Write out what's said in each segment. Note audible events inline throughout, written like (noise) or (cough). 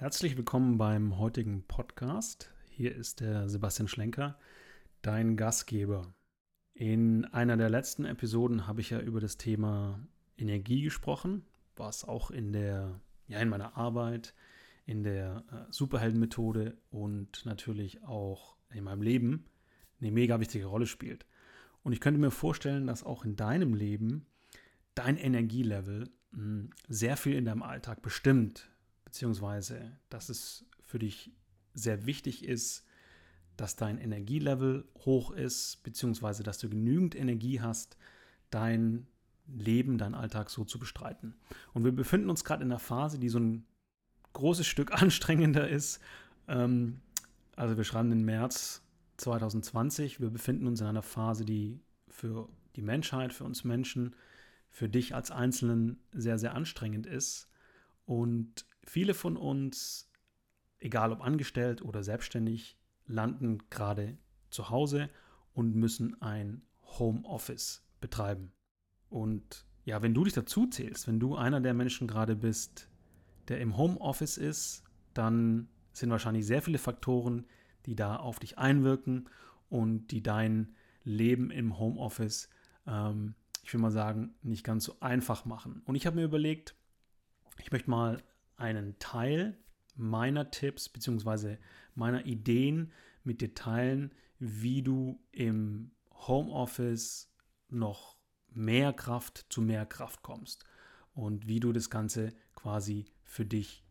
Herzlich willkommen beim heutigen Podcast. Hier ist der Sebastian Schlenker, dein Gastgeber. In einer der letzten Episoden habe ich ja über das Thema Energie gesprochen, was auch in der ja in meiner Arbeit, in der äh, Superheldenmethode und natürlich auch in meinem Leben eine mega wichtige Rolle spielt. Und ich könnte mir vorstellen, dass auch in deinem Leben dein Energielevel hm, sehr viel in deinem Alltag bestimmt, beziehungsweise dass es für dich sehr wichtig ist, dass dein Energielevel hoch ist, beziehungsweise dass du genügend Energie hast, dein Leben, dein Alltag so zu bestreiten. Und wir befinden uns gerade in einer Phase, die so ein großes Stück (laughs) anstrengender ist. Ähm, also wir schreiben den März 2020. Wir befinden uns in einer Phase, die für die Menschheit, für uns Menschen, für dich als Einzelnen sehr, sehr anstrengend ist. Und viele von uns, egal ob angestellt oder selbstständig, landen gerade zu Hause und müssen ein Homeoffice betreiben. Und ja, wenn du dich dazu zählst, wenn du einer der Menschen gerade bist, der im Homeoffice ist, dann sind wahrscheinlich sehr viele Faktoren, die da auf dich einwirken und die dein Leben im Homeoffice, ähm, ich will mal sagen, nicht ganz so einfach machen. Und ich habe mir überlegt, ich möchte mal einen Teil meiner Tipps bzw. meiner Ideen mit dir teilen, wie du im Homeoffice noch mehr Kraft zu mehr Kraft kommst und wie du das Ganze quasi für dich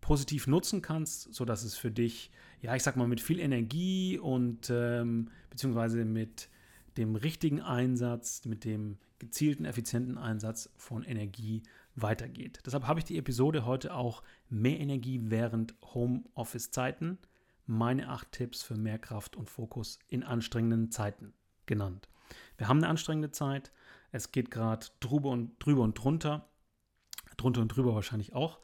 positiv nutzen kannst, sodass es für dich, ja, ich sag mal, mit viel Energie und ähm, beziehungsweise mit dem richtigen Einsatz, mit dem gezielten, effizienten Einsatz von Energie weitergeht. Deshalb habe ich die Episode heute auch Mehr Energie während Homeoffice-Zeiten, meine acht Tipps für mehr Kraft und Fokus in anstrengenden Zeiten genannt. Wir haben eine anstrengende Zeit. Es geht gerade drüber und, drüber und drunter. Drunter und drüber wahrscheinlich auch.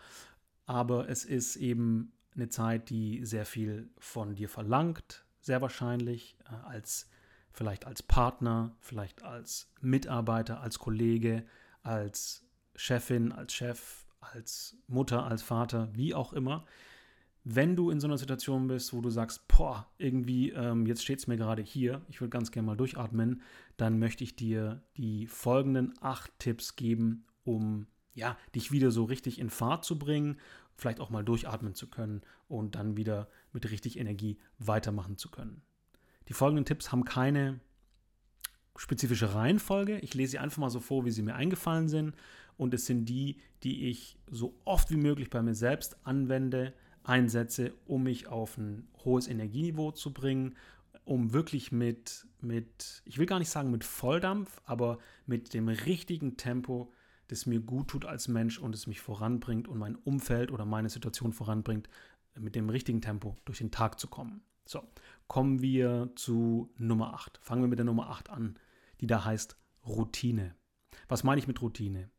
Aber es ist eben eine Zeit, die sehr viel von dir verlangt, sehr wahrscheinlich, äh, als vielleicht als Partner, vielleicht als Mitarbeiter, als Kollege, als Chefin, als Chef, als Mutter, als Vater, wie auch immer. Wenn du in so einer Situation bist, wo du sagst, boah, irgendwie, ähm, jetzt steht es mir gerade hier, ich würde ganz gerne mal durchatmen, dann möchte ich dir die folgenden acht Tipps geben, um ja, dich wieder so richtig in Fahrt zu bringen, vielleicht auch mal durchatmen zu können und dann wieder mit richtig Energie weitermachen zu können. Die folgenden Tipps haben keine spezifische Reihenfolge. Ich lese sie einfach mal so vor, wie sie mir eingefallen sind. Und es sind die, die ich so oft wie möglich bei mir selbst anwende, einsetze, um mich auf ein hohes Energieniveau zu bringen, um wirklich mit, mit, ich will gar nicht sagen mit Volldampf, aber mit dem richtigen Tempo, das mir gut tut als Mensch und es mich voranbringt und mein Umfeld oder meine Situation voranbringt, mit dem richtigen Tempo durch den Tag zu kommen. So, kommen wir zu Nummer 8. Fangen wir mit der Nummer 8 an, die da heißt Routine. Was meine ich mit Routine?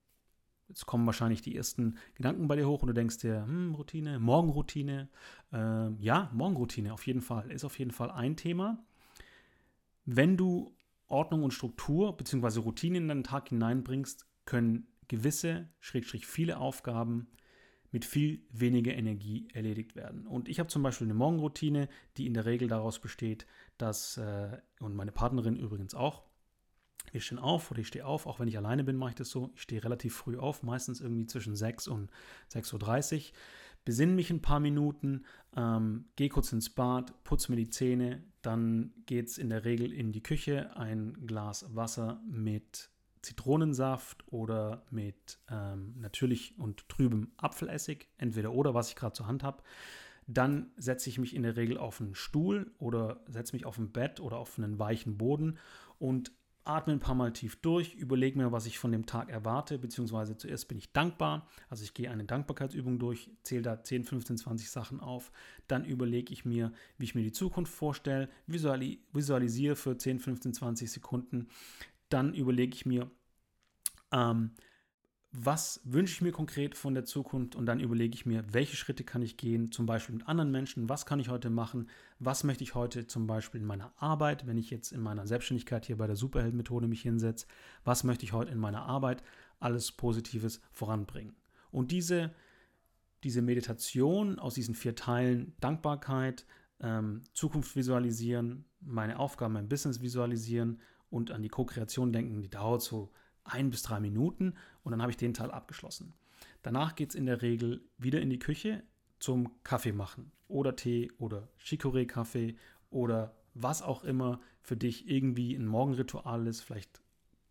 Jetzt kommen wahrscheinlich die ersten Gedanken bei dir hoch und du denkst dir, hm, Routine, Morgenroutine. Äh, ja, Morgenroutine auf jeden Fall, ist auf jeden Fall ein Thema. Wenn du Ordnung und Struktur bzw. Routine in deinen Tag hineinbringst, können gewisse, schrägstrich viele Aufgaben mit viel weniger Energie erledigt werden. Und ich habe zum Beispiel eine Morgenroutine, die in der Regel daraus besteht, dass, äh, und meine Partnerin übrigens auch, wir stehen auf oder ich stehe auf, auch wenn ich alleine bin, mache ich das so. Ich stehe relativ früh auf, meistens irgendwie zwischen 6 und 6.30 Uhr. Besinne mich ein paar Minuten, ähm, gehe kurz ins Bad, putze mir die Zähne, dann geht es in der Regel in die Küche, ein Glas Wasser mit Zitronensaft oder mit ähm, natürlich und trübem Apfelessig, entweder oder, was ich gerade zur Hand habe. Dann setze ich mich in der Regel auf einen Stuhl oder setze mich auf ein Bett oder auf einen weichen Boden und atme ein paar Mal tief durch, überlege mir, was ich von dem Tag erwarte, beziehungsweise zuerst bin ich dankbar. Also ich gehe eine Dankbarkeitsübung durch, zähle da 10, 15, 20 Sachen auf. Dann überlege ich mir, wie ich mir die Zukunft vorstelle, visualisiere für 10, 15, 20 Sekunden. Dann überlege ich mir, ähm, was wünsche ich mir konkret von der Zukunft? Und dann überlege ich mir, welche Schritte kann ich gehen, zum Beispiel mit anderen Menschen, was kann ich heute machen, was möchte ich heute zum Beispiel in meiner Arbeit, wenn ich jetzt in meiner Selbstständigkeit hier bei der Superheldenmethode mich hinsetze, was möchte ich heute in meiner Arbeit alles Positives voranbringen. Und diese, diese Meditation aus diesen vier Teilen Dankbarkeit, ähm, Zukunft visualisieren, meine Aufgaben, mein Business visualisieren und an die Co-Kreation denken, die dauert so ein bis drei Minuten und dann habe ich den Teil abgeschlossen. Danach geht es in der Regel wieder in die Küche zum Kaffee machen oder Tee oder Chicorée-Kaffee oder was auch immer für dich irgendwie ein Morgenritual ist. Vielleicht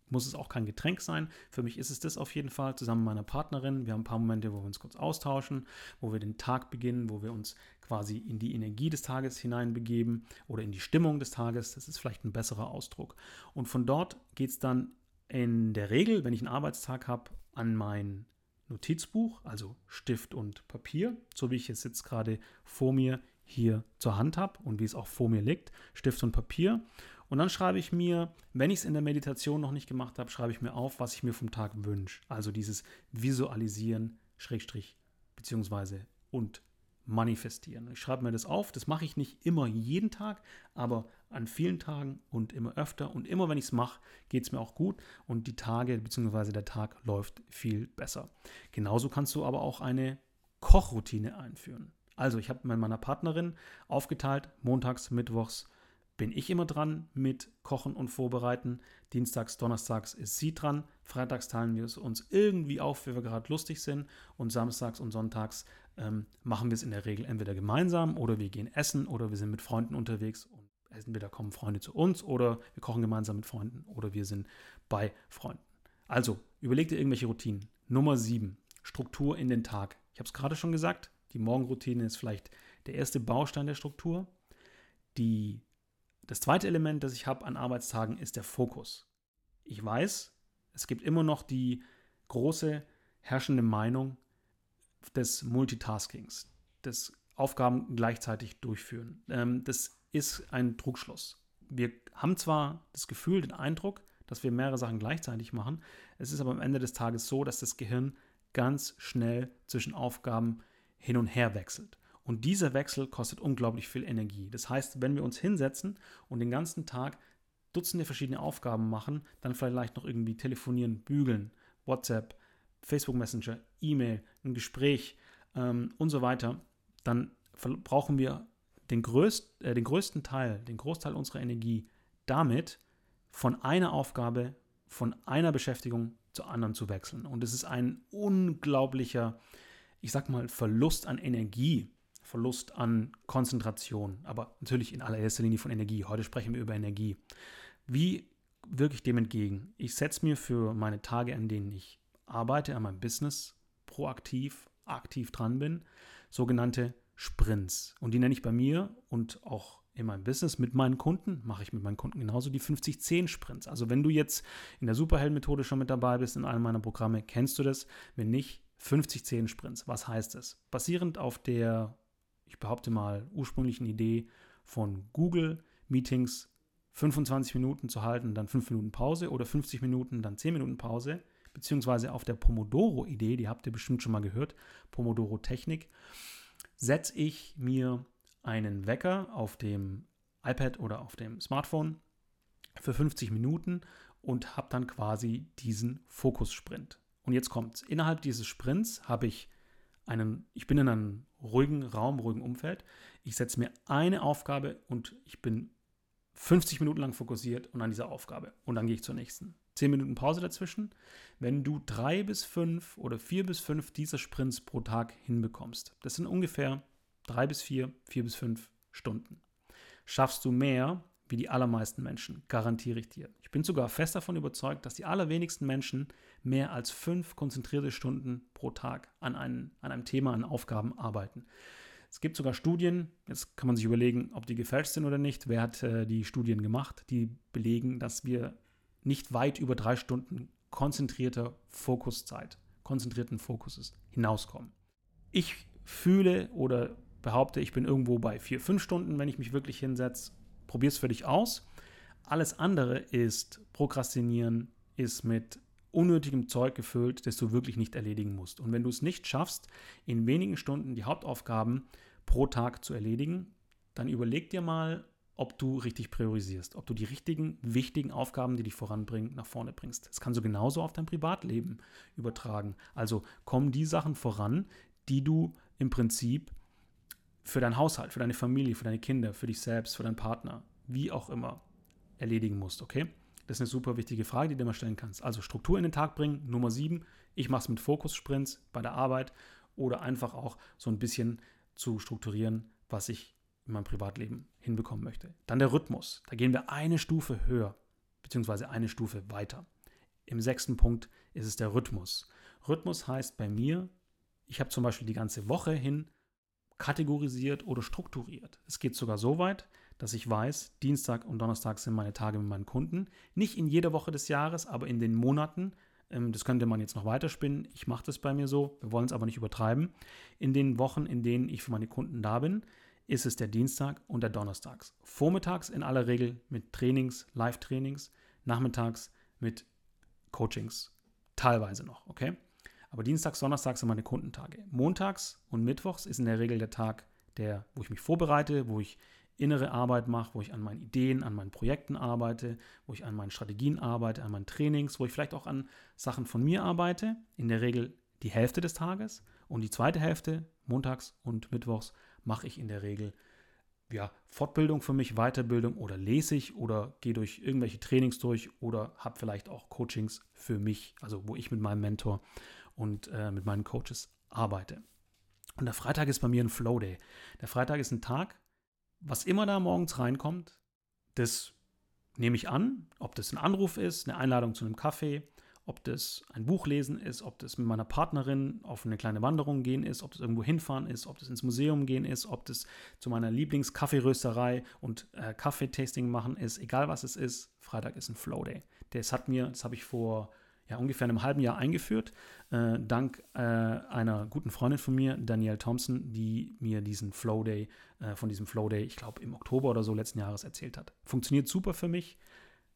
muss es auch kein Getränk sein. Für mich ist es das auf jeden Fall, zusammen mit meiner Partnerin. Wir haben ein paar Momente, wo wir uns kurz austauschen, wo wir den Tag beginnen, wo wir uns quasi in die Energie des Tages hineinbegeben oder in die Stimmung des Tages. Das ist vielleicht ein besserer Ausdruck. Und von dort geht es dann in der Regel, wenn ich einen Arbeitstag habe, an mein Notizbuch, also Stift und Papier, so wie ich es jetzt gerade vor mir hier zur Hand habe und wie es auch vor mir liegt, Stift und Papier. Und dann schreibe ich mir, wenn ich es in der Meditation noch nicht gemacht habe, schreibe ich mir auf, was ich mir vom Tag wünsche. Also dieses Visualisieren, Schrägstrich, beziehungsweise und manifestieren. Ich schreibe mir das auf. Das mache ich nicht immer jeden Tag, aber an vielen Tagen und immer öfter. Und immer wenn ich es mache, geht es mir auch gut und die Tage bzw. der Tag läuft viel besser. Genauso kannst du aber auch eine Kochroutine einführen. Also ich habe mit meiner Partnerin aufgeteilt, montags, mittwochs bin ich immer dran mit Kochen und Vorbereiten. Dienstags, Donnerstags ist sie dran. Freitags teilen wir es uns irgendwie auf, wie wir gerade lustig sind. Und samstags und sonntags ähm, machen wir es in der Regel entweder gemeinsam oder wir gehen essen oder wir sind mit Freunden unterwegs und entweder kommen Freunde zu uns oder wir kochen gemeinsam mit Freunden oder wir sind bei Freunden. Also, überleg dir irgendwelche Routinen. Nummer 7, Struktur in den Tag. Ich habe es gerade schon gesagt, die Morgenroutine ist vielleicht der erste Baustein der Struktur. Die, das zweite Element, das ich habe an Arbeitstagen, ist der Fokus. Ich weiß, es gibt immer noch die große herrschende Meinung, des Multitaskings, des Aufgaben gleichzeitig durchführen. Ähm, das ist ein Trugschluss. Wir haben zwar das Gefühl, den Eindruck, dass wir mehrere Sachen gleichzeitig machen, es ist aber am Ende des Tages so, dass das Gehirn ganz schnell zwischen Aufgaben hin und her wechselt. Und dieser Wechsel kostet unglaublich viel Energie. Das heißt, wenn wir uns hinsetzen und den ganzen Tag Dutzende verschiedene Aufgaben machen, dann vielleicht noch irgendwie telefonieren, bügeln, WhatsApp, Facebook Messenger, E-Mail, ein Gespräch ähm, und so weiter, dann brauchen wir den, größt, äh, den größten Teil, den Großteil unserer Energie damit, von einer Aufgabe, von einer Beschäftigung zur anderen zu wechseln. Und es ist ein unglaublicher, ich sag mal, Verlust an Energie, Verlust an Konzentration, aber natürlich in allererster Linie von Energie. Heute sprechen wir über Energie. Wie wirke ich dem entgegen? Ich setze mir für meine Tage, an denen ich arbeite an meinem Business proaktiv, aktiv dran bin, sogenannte Sprints. Und die nenne ich bei mir und auch in meinem Business mit meinen Kunden, mache ich mit meinen Kunden genauso die 50-10 Sprints. Also wenn du jetzt in der Superhelden-Methode schon mit dabei bist in einem meiner Programme, kennst du das. Wenn nicht, 50-10 Sprints. Was heißt das? Basierend auf der, ich behaupte mal, ursprünglichen Idee von Google, Meetings 25 Minuten zu halten, dann 5 Minuten Pause oder 50 Minuten, dann 10 Minuten Pause, beziehungsweise auf der Pomodoro-Idee, die habt ihr bestimmt schon mal gehört, Pomodoro-Technik, setze ich mir einen Wecker auf dem iPad oder auf dem Smartphone für 50 Minuten und habe dann quasi diesen Fokussprint. Und jetzt kommt's. Innerhalb dieses Sprints habe ich einen, ich bin in einem ruhigen Raum, ruhigen Umfeld. Ich setze mir eine Aufgabe und ich bin 50 Minuten lang fokussiert und an dieser Aufgabe. Und dann gehe ich zur nächsten. 10 Minuten Pause dazwischen. Wenn du drei bis fünf oder vier bis fünf dieser Sprints pro Tag hinbekommst, das sind ungefähr drei bis vier, vier bis fünf Stunden. Schaffst du mehr wie die allermeisten Menschen, garantiere ich dir. Ich bin sogar fest davon überzeugt, dass die allerwenigsten Menschen mehr als fünf konzentrierte Stunden pro Tag an, einen, an einem Thema, an Aufgaben arbeiten. Es gibt sogar Studien, jetzt kann man sich überlegen, ob die gefälscht sind oder nicht. Wer hat äh, die Studien gemacht, die belegen, dass wir nicht weit über drei Stunden konzentrierter Fokuszeit, konzentrierten Fokuses hinauskommen. Ich fühle oder behaupte, ich bin irgendwo bei vier, fünf Stunden, wenn ich mich wirklich hinsetze. Probier es für dich aus. Alles andere ist Prokrastinieren, ist mit unnötigem Zeug gefüllt, das du wirklich nicht erledigen musst. Und wenn du es nicht schaffst, in wenigen Stunden die Hauptaufgaben pro Tag zu erledigen, dann überleg dir mal, ob du richtig priorisierst, ob du die richtigen, wichtigen Aufgaben, die dich voranbringen, nach vorne bringst. Das kannst du genauso auf dein Privatleben übertragen. Also kommen die Sachen voran, die du im Prinzip für deinen Haushalt, für deine Familie, für deine Kinder, für dich selbst, für deinen Partner, wie auch immer, erledigen musst, okay? Das ist eine super wichtige Frage, die du mal stellen kannst. Also Struktur in den Tag bringen, Nummer sieben. Ich mache es mit Fokus-Sprints bei der Arbeit oder einfach auch so ein bisschen zu strukturieren, was ich in meinem Privatleben hinbekommen möchte. Dann der Rhythmus. Da gehen wir eine Stufe höher, beziehungsweise eine Stufe weiter. Im sechsten Punkt ist es der Rhythmus. Rhythmus heißt bei mir, ich habe zum Beispiel die ganze Woche hin kategorisiert oder strukturiert. Es geht sogar so weit, dass ich weiß, Dienstag und Donnerstag sind meine Tage mit meinen Kunden. Nicht in jeder Woche des Jahres, aber in den Monaten. Ähm, das könnte man jetzt noch weiterspinnen. Ich mache das bei mir so. Wir wollen es aber nicht übertreiben. In den Wochen, in denen ich für meine Kunden da bin, ist es der Dienstag und der Donnerstags. Vormittags in aller Regel mit Trainings, Live-Trainings, nachmittags mit Coachings. Teilweise noch, okay? Aber Dienstags, Donnerstags sind meine Kundentage. Montags und Mittwochs ist in der Regel der Tag, der, wo ich mich vorbereite, wo ich innere Arbeit mache, wo ich an meinen Ideen, an meinen Projekten arbeite, wo ich an meinen Strategien arbeite, an meinen Trainings, wo ich vielleicht auch an Sachen von mir arbeite. In der Regel die Hälfte des Tages. Und die zweite Hälfte, montags und mittwochs, mache ich in der Regel ja, Fortbildung für mich, Weiterbildung oder lese ich oder gehe durch irgendwelche Trainings durch oder habe vielleicht auch Coachings für mich, also wo ich mit meinem Mentor und äh, mit meinen Coaches arbeite. Und der Freitag ist bei mir ein Flow Day. Der Freitag ist ein Tag, was immer da morgens reinkommt, das nehme ich an, ob das ein Anruf ist, eine Einladung zu einem Kaffee, ob das ein Buch lesen ist, ob das mit meiner Partnerin auf eine kleine Wanderung gehen ist, ob das irgendwo hinfahren ist, ob das ins Museum gehen ist, ob das zu meiner Lieblingskaffeerösterei und äh, Kaffeetasting machen ist, egal was es ist, Freitag ist ein Flow Day. Das hat mir, das habe ich vor ja, ungefähr einem halben Jahr eingeführt, äh, dank äh, einer guten Freundin von mir, Danielle Thompson, die mir diesen Flow Day, äh, von diesem Flow Day, ich glaube im Oktober oder so letzten Jahres erzählt hat. Funktioniert super für mich.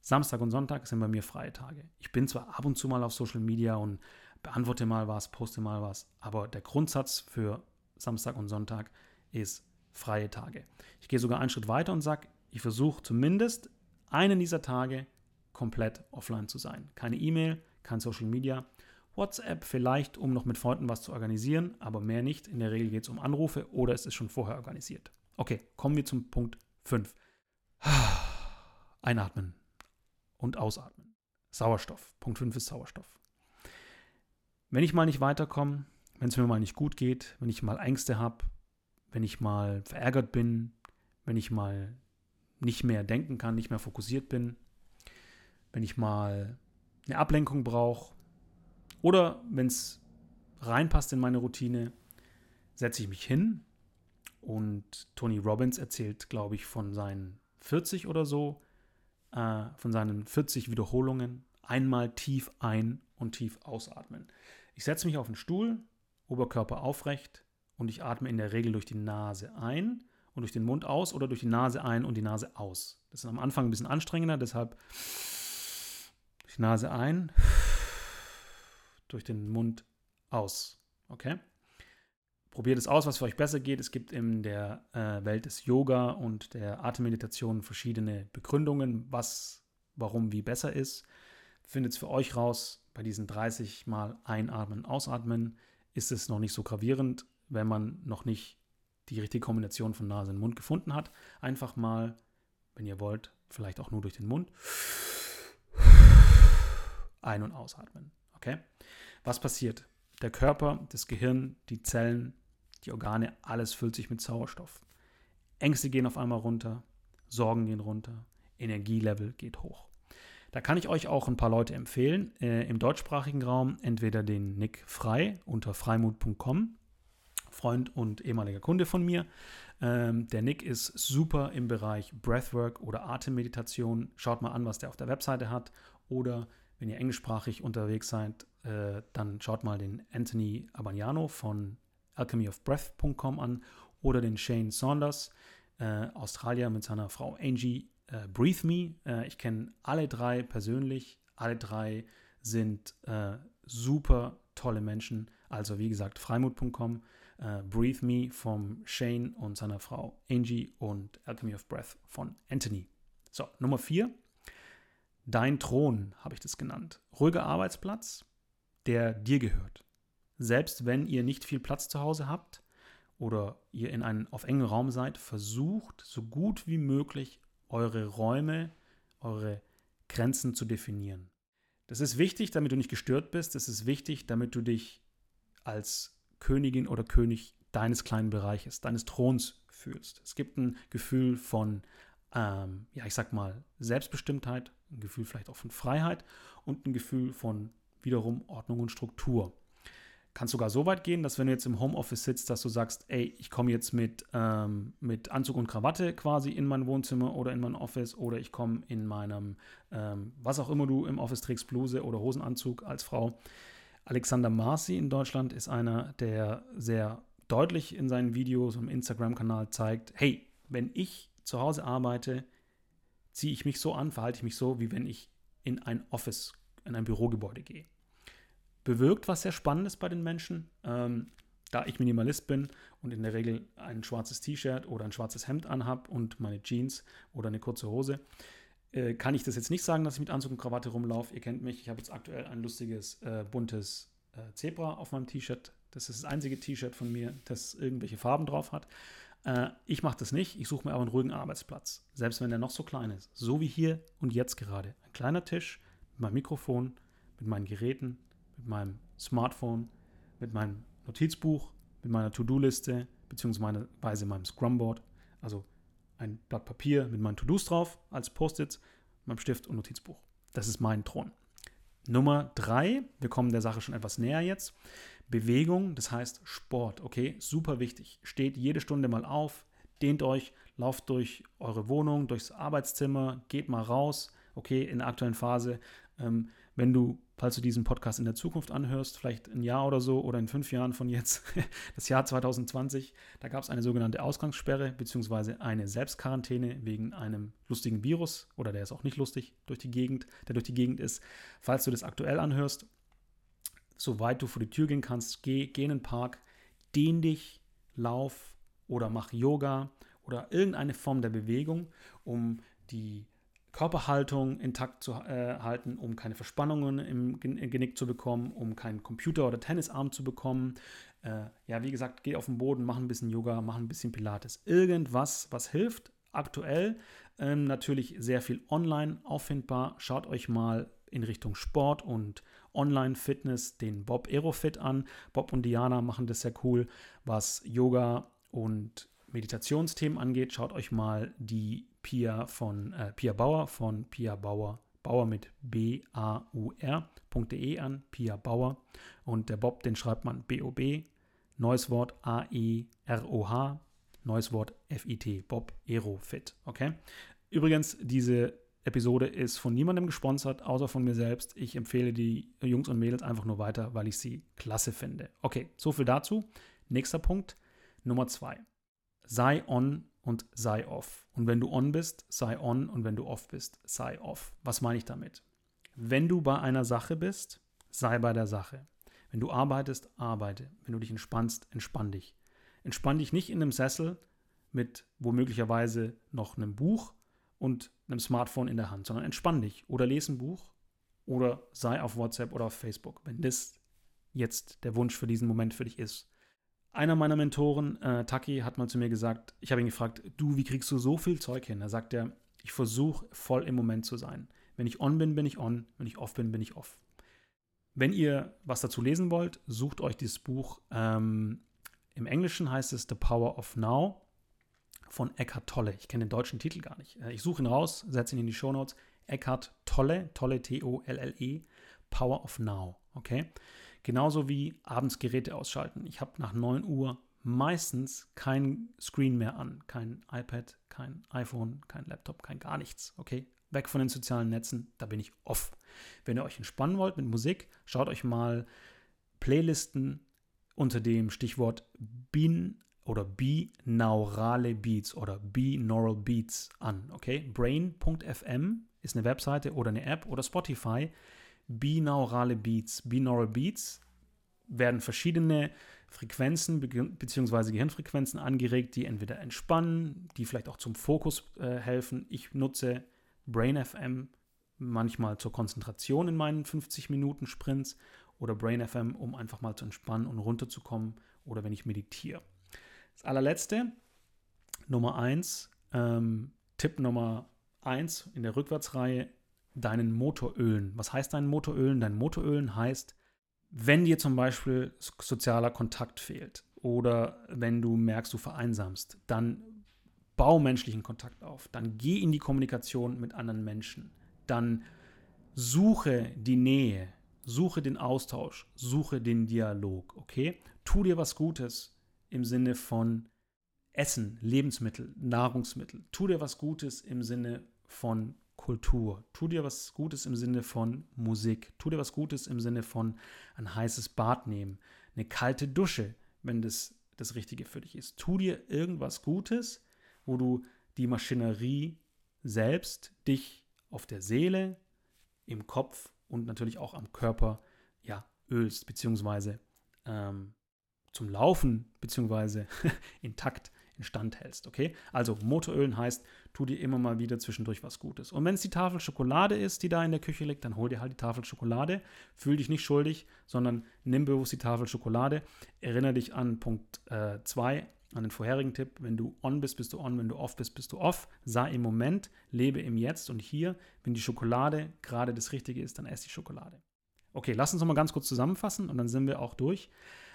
Samstag und Sonntag sind bei mir freie Tage. Ich bin zwar ab und zu mal auf Social Media und beantworte mal was, poste mal was, aber der Grundsatz für Samstag und Sonntag ist freie Tage. Ich gehe sogar einen Schritt weiter und sage, ich versuche zumindest einen dieser Tage komplett offline zu sein. Keine E-Mail, kein Social Media. WhatsApp vielleicht, um noch mit Freunden was zu organisieren, aber mehr nicht. In der Regel geht es um Anrufe oder es ist schon vorher organisiert. Okay, kommen wir zum Punkt 5. (sighs) Einatmen und ausatmen. Sauerstoff. Punkt 5 ist Sauerstoff. Wenn ich mal nicht weiterkomme, wenn es mir mal nicht gut geht, wenn ich mal Ängste habe, wenn ich mal verärgert bin, wenn ich mal nicht mehr denken kann, nicht mehr fokussiert bin, wenn ich mal eine Ablenkung brauche oder wenn es reinpasst in meine Routine, setze ich mich hin und Tony Robbins erzählt, glaube ich, von seinen 40 oder so, äh, von seinen 40 Wiederholungen. Einmal tief ein- und tief ausatmen. Ich setze mich auf den Stuhl, Oberkörper aufrecht und ich atme in der Regel durch die Nase ein und durch den Mund aus oder durch die Nase ein und die Nase aus. Das ist am Anfang ein bisschen anstrengender, deshalb durch die Nase ein, durch den Mund aus. Okay? Probiert es aus, was für euch besser geht. Es gibt in der äh, Welt des Yoga und der Atemmeditation verschiedene Begründungen, was, warum, wie besser ist. Findet es für euch raus. Bei diesen 30 Mal einatmen, ausatmen ist es noch nicht so gravierend, wenn man noch nicht die richtige Kombination von Nase und Mund gefunden hat. Einfach mal, wenn ihr wollt, vielleicht auch nur durch den Mund ein- und ausatmen. Okay? Was passiert? Der Körper, das Gehirn, die Zellen, die Organe, alles füllt sich mit Sauerstoff. Ängste gehen auf einmal runter, Sorgen gehen runter, Energielevel geht hoch. Da kann ich euch auch ein paar Leute empfehlen. Äh, Im deutschsprachigen Raum entweder den Nick Frei unter freimut.com, Freund und ehemaliger Kunde von mir. Ähm, der Nick ist super im Bereich Breathwork oder Atemmeditation. Schaut mal an, was der auf der Webseite hat. Oder wenn ihr englischsprachig unterwegs seid, äh, dann schaut mal den Anthony Abagnano von alchemyofbreath.com an oder den Shane Saunders, äh, Australier mit seiner Frau Angie, äh, Breathe Me. Äh, ich kenne alle drei persönlich. Alle drei sind äh, super tolle Menschen. Also wie gesagt, freimut.com, äh, Breathe Me vom Shane und seiner Frau Angie und Alchemy of Breath von Anthony. So, Nummer vier Dein Thron habe ich das genannt. Ruhiger Arbeitsplatz, der dir gehört. Selbst wenn ihr nicht viel Platz zu Hause habt, oder ihr in einem auf engen Raum seid, versucht so gut wie möglich eure Räume, eure Grenzen zu definieren. Das ist wichtig, damit du nicht gestört bist. Das ist wichtig, damit du dich als Königin oder König deines kleinen Bereiches, deines Throns fühlst. Es gibt ein Gefühl von, ähm, ja, ich sag mal, Selbstbestimmtheit, ein Gefühl vielleicht auch von Freiheit und ein Gefühl von wiederum Ordnung und Struktur. Kann sogar so weit gehen, dass wenn du jetzt im Homeoffice sitzt, dass du sagst, ey, ich komme jetzt mit, ähm, mit Anzug und Krawatte quasi in mein Wohnzimmer oder in mein Office oder ich komme in meinem, ähm, was auch immer du im Office trägst, Bluse oder Hosenanzug als Frau. Alexander Marcy in Deutschland ist einer, der sehr deutlich in seinen Videos im Instagram-Kanal zeigt, hey, wenn ich zu Hause arbeite, ziehe ich mich so an, verhalte ich mich so, wie wenn ich in ein Office, in ein Bürogebäude gehe bewirkt was sehr Spannendes bei den Menschen. Ähm, da ich Minimalist bin und in der Regel ein schwarzes T-Shirt oder ein schwarzes Hemd anhab und meine Jeans oder eine kurze Hose, äh, kann ich das jetzt nicht sagen, dass ich mit Anzug und Krawatte rumlaufe. Ihr kennt mich, ich habe jetzt aktuell ein lustiges, äh, buntes äh, Zebra auf meinem T-Shirt. Das ist das einzige T-Shirt von mir, das irgendwelche Farben drauf hat. Äh, ich mache das nicht, ich suche mir aber einen ruhigen Arbeitsplatz, selbst wenn der noch so klein ist. So wie hier und jetzt gerade. Ein kleiner Tisch mit meinem Mikrofon, mit meinen Geräten, mit meinem Smartphone, mit meinem Notizbuch, mit meiner To-Do-Liste, beziehungsweise meinem Scrumboard, also ein Blatt Papier mit meinen To-Dos drauf als Post-its, meinem Stift und Notizbuch. Das ist mein Thron. Nummer drei, wir kommen der Sache schon etwas näher jetzt. Bewegung, das heißt Sport, okay, super wichtig. Steht jede Stunde mal auf, dehnt euch, lauft durch eure Wohnung, durchs Arbeitszimmer, geht mal raus, okay, in der aktuellen Phase. Ähm, wenn du falls du diesen Podcast in der Zukunft anhörst, vielleicht ein Jahr oder so oder in fünf Jahren von jetzt, (laughs) das Jahr 2020, da gab es eine sogenannte Ausgangssperre bzw. eine Selbstquarantäne wegen einem lustigen Virus oder der ist auch nicht lustig durch die Gegend, der durch die Gegend ist. Falls du das aktuell anhörst, soweit du vor die Tür gehen kannst, geh, geh in den Park, dehn dich, lauf oder mach Yoga oder irgendeine Form der Bewegung, um die Körperhaltung intakt zu äh, halten, um keine Verspannungen im Genick zu bekommen, um keinen Computer- oder Tennisarm zu bekommen. Äh, ja, wie gesagt, geh auf den Boden, mach ein bisschen Yoga, mach ein bisschen Pilates. Irgendwas, was hilft. Aktuell ähm, natürlich sehr viel online auffindbar. Schaut euch mal in Richtung Sport und Online-Fitness den Bob Aerofit an. Bob und Diana machen das sehr cool, was Yoga und Meditationsthemen angeht. Schaut euch mal die Pia von äh, Pia Bauer von Pia Bauer, Bauer mit B-A-U-R.de an, Pia Bauer. Und der Bob, den schreibt man B-O-B, neues Wort A-E-R-O-H, neues Wort F-I-T, Bob Aerofit, okay? Übrigens, diese Episode ist von niemandem gesponsert, außer von mir selbst. Ich empfehle die Jungs und Mädels einfach nur weiter, weil ich sie klasse finde. Okay, so viel dazu. Nächster Punkt, Nummer zwei. Sei on und sei off. Und wenn du on bist, sei on und wenn du off bist, sei off. Was meine ich damit? Wenn du bei einer Sache bist, sei bei der Sache. Wenn du arbeitest, arbeite. Wenn du dich entspannst, entspann dich. Entspann dich nicht in einem Sessel mit womöglicherweise noch einem Buch und einem Smartphone in der Hand, sondern entspann dich oder lese ein Buch oder sei auf WhatsApp oder auf Facebook, wenn das jetzt der Wunsch für diesen Moment für dich ist. Einer meiner Mentoren, äh, Taki, hat mal zu mir gesagt, ich habe ihn gefragt, du, wie kriegst du so viel Zeug hin? Da sagt er, ich versuche voll im Moment zu sein. Wenn ich on bin, bin ich on. Wenn ich off bin, bin ich off. Wenn ihr was dazu lesen wollt, sucht euch dieses Buch. Ähm, Im Englischen heißt es The Power of Now von Eckhart Tolle. Ich kenne den deutschen Titel gar nicht. Äh, ich suche ihn raus, setze ihn in die Shownotes. Eckhart Tolle, Tolle T-O-L-L-E, Power of Now. Okay? Genauso wie abends Geräte ausschalten. Ich habe nach 9 Uhr meistens kein Screen mehr an. Kein iPad, kein iPhone, kein Laptop, kein gar nichts. Okay? Weg von den sozialen Netzen, da bin ich off. Wenn ihr euch entspannen wollt mit Musik, schaut euch mal Playlisten unter dem Stichwort Bin oder binaurale Beats oder binaural Beats an. Okay? Brain.fm ist eine Webseite oder eine App oder Spotify binaurale Beats. Binaural Beats werden verschiedene Frequenzen bzw. Gehirnfrequenzen angeregt, die entweder entspannen, die vielleicht auch zum Fokus äh, helfen. Ich nutze Brain FM manchmal zur Konzentration in meinen 50 Minuten Sprints oder Brain FM, um einfach mal zu entspannen und runterzukommen oder wenn ich meditiere. Das allerletzte, Nummer eins, ähm, Tipp Nummer eins in der Rückwärtsreihe, deinen Motor ölen. Was heißt dein Motor ölen? Dein Motor heißt, wenn dir zum Beispiel sozialer Kontakt fehlt oder wenn du merkst, du vereinsamst, dann bau menschlichen Kontakt auf. Dann geh in die Kommunikation mit anderen Menschen. Dann suche die Nähe, suche den Austausch, suche den Dialog, okay? Tu dir was Gutes im Sinne von Essen, Lebensmittel, Nahrungsmittel. Tu dir was Gutes im Sinne von Kultur. Tu dir was Gutes im Sinne von Musik. Tu dir was Gutes im Sinne von ein heißes Bad nehmen, eine kalte Dusche, wenn das das Richtige für dich ist. Tu dir irgendwas Gutes, wo du die Maschinerie selbst dich auf der Seele, im Kopf und natürlich auch am Körper ja, ölst, beziehungsweise ähm, zum Laufen, beziehungsweise (laughs) intakt instand hältst, okay? Also Motorölen heißt, tu dir immer mal wieder zwischendurch was Gutes. Und wenn es die Tafel Schokolade ist, die da in der Küche liegt, dann hol dir halt die Tafel Schokolade. Fühl dich nicht schuldig, sondern nimm bewusst die Tafel Schokolade. Erinnere dich an Punkt 2, äh, an den vorherigen Tipp. Wenn du on bist, bist du on. Wenn du off bist, bist du off. Sei im Moment, lebe im Jetzt und hier. Wenn die Schokolade gerade das Richtige ist, dann ess die Schokolade. Okay, lass uns nochmal ganz kurz zusammenfassen und dann sind wir auch durch.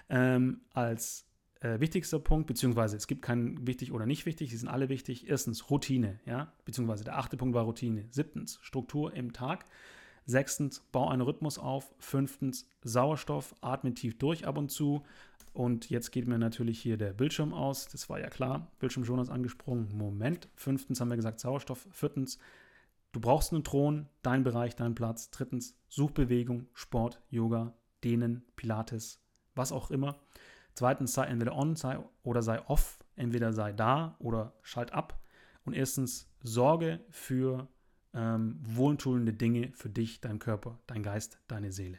Ähm, als äh, wichtigster Punkt, beziehungsweise es gibt keinen wichtig oder nicht wichtig, sie sind alle wichtig. Erstens Routine, ja, beziehungsweise der achte Punkt war Routine. Siebtens Struktur im Tag. Sechstens, bau einen Rhythmus auf. Fünftens, Sauerstoff, atme tief durch ab und zu. Und jetzt geht mir natürlich hier der Bildschirm aus. Das war ja klar. Bildschirm schon ist angesprungen. Moment. Fünftens haben wir gesagt Sauerstoff. Viertens, du brauchst einen Thron, dein Bereich, dein Platz. Drittens, Suchbewegung, Sport, Yoga, Dehnen, Pilates, was auch immer. Zweitens, sei entweder on sei oder sei off, entweder sei da oder schalt ab. Und erstens, sorge für ähm, wohltuende Dinge für dich, deinen Körper, dein Geist, deine Seele.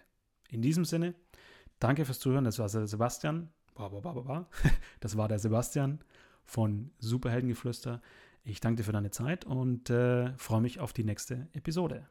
In diesem Sinne, danke fürs Zuhören. Das war Sebastian. (laughs) Das war der Sebastian von Superheldengeflüster. Ich danke dir für deine Zeit und äh, freue mich auf die nächste Episode.